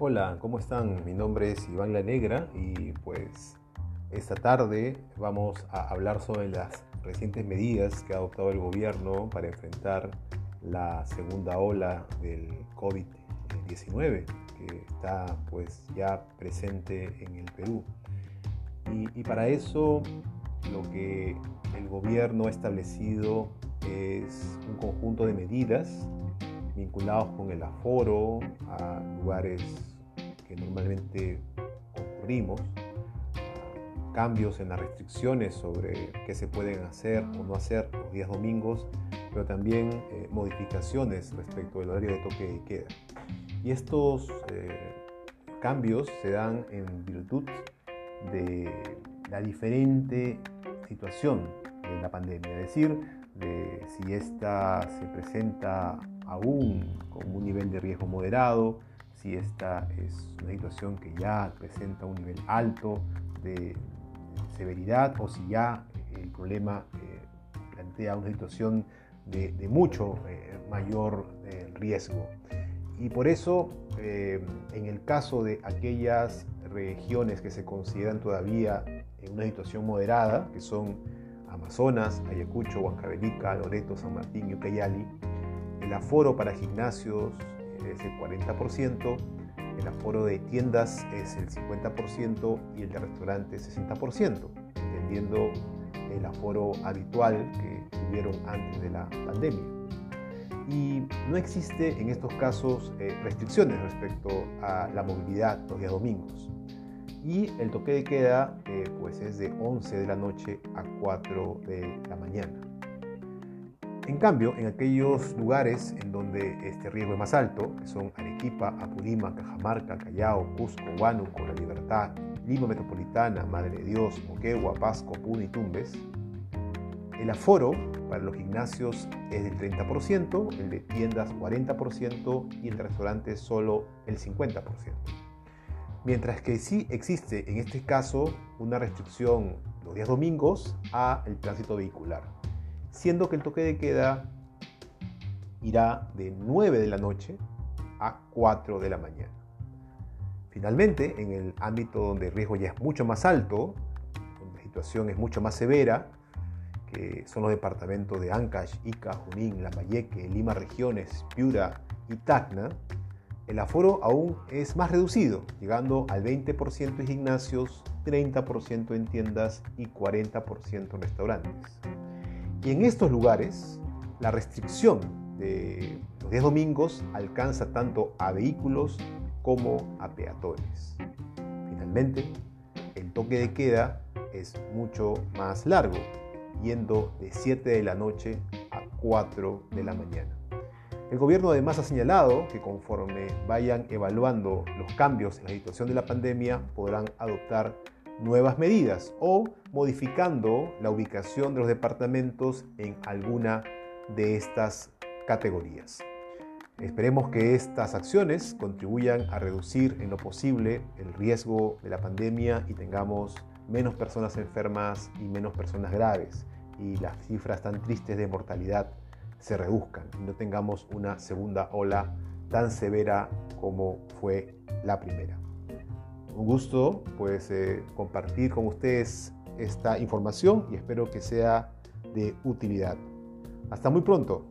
Hola, ¿cómo están? Mi nombre es Iván La Negra y pues esta tarde vamos a hablar sobre las recientes medidas que ha adoptado el gobierno para enfrentar la segunda ola del COVID-19 que está pues ya presente en el Perú. Y, y para eso lo que el gobierno ha establecido es un conjunto de medidas vinculados con el aforo a lugares que normalmente concurrimos, cambios en las restricciones sobre qué se pueden hacer o no hacer los días domingos, pero también eh, modificaciones respecto del horario de toque de queda. Y estos eh, cambios se dan en virtud de la diferente situación de la pandemia, es decir, de si esta se presenta aún con un nivel de riesgo moderado, si esta es una situación que ya presenta un nivel alto de severidad o si ya el problema eh, plantea una situación de, mucho eh, mayor eh, riesgo. Y por eso, en el caso de aquellas regiones que se consideran todavía en una situación moderada, que son Amazonas, Ayacucho, Huancavelica, Loreto, San Martín y Ucayali, el aforo para gimnasios es el 40%, el aforo de tiendas es el 50% y el de restaurantes 60%, entendiendo el aforo habitual que tuvieron antes de la pandemia. Y no existe en estos casos eh, restricciones respecto a la movilidad los días domingos. Y el toque de queda eh, pues es de 11 de la noche a 4 de la mañana. En cambio, en aquellos lugares en donde este riesgo es más alto, que son Arequipa, Apurímac, Cajamarca, Callao, Cusco, Huánuco, La Libertad, Lima Metropolitana, Madre de Dios, Moquegua, Pasco, Puno y Tumbes, el aforo para los gimnasios es del 30%, el de tiendas 40% y el de restaurantes solo el 50%. Mientras que sí existe en este caso una restricción los días domingos a el tránsito vehicular siendo que el toque de queda irá de 9 de la noche a 4 de la mañana. Finalmente, en el ámbito donde el riesgo ya es mucho más alto, donde la situación es mucho más severa, que son los departamentos de Ancash, Ica, Junín, Lambayeque, Lima Regiones, Piura y Tacna, el aforo aún es más reducido, llegando al 20% en gimnasios, 30% en tiendas y 40% en restaurantes. Y en estos lugares, la restricción de los días domingos alcanza tanto a vehículos como a peatones. Finalmente, el toque de queda es mucho más largo, yendo de 7 de la noche a 4 de la mañana. El gobierno además ha señalado que conforme vayan evaluando los cambios en la situación de la pandemia, podrán adoptar nuevas medidas o modificando la ubicación de los departamentos en alguna de estas categorías. Esperemos que estas acciones contribuyan a reducir en lo posible el riesgo de la pandemia y tengamos menos personas enfermas y menos personas graves y las cifras tan tristes de mortalidad se reduzcan y no tengamos una segunda ola tan severa como fue la primera un gusto pues, eh, compartir con ustedes esta información y espero que sea de utilidad. Hasta muy pronto.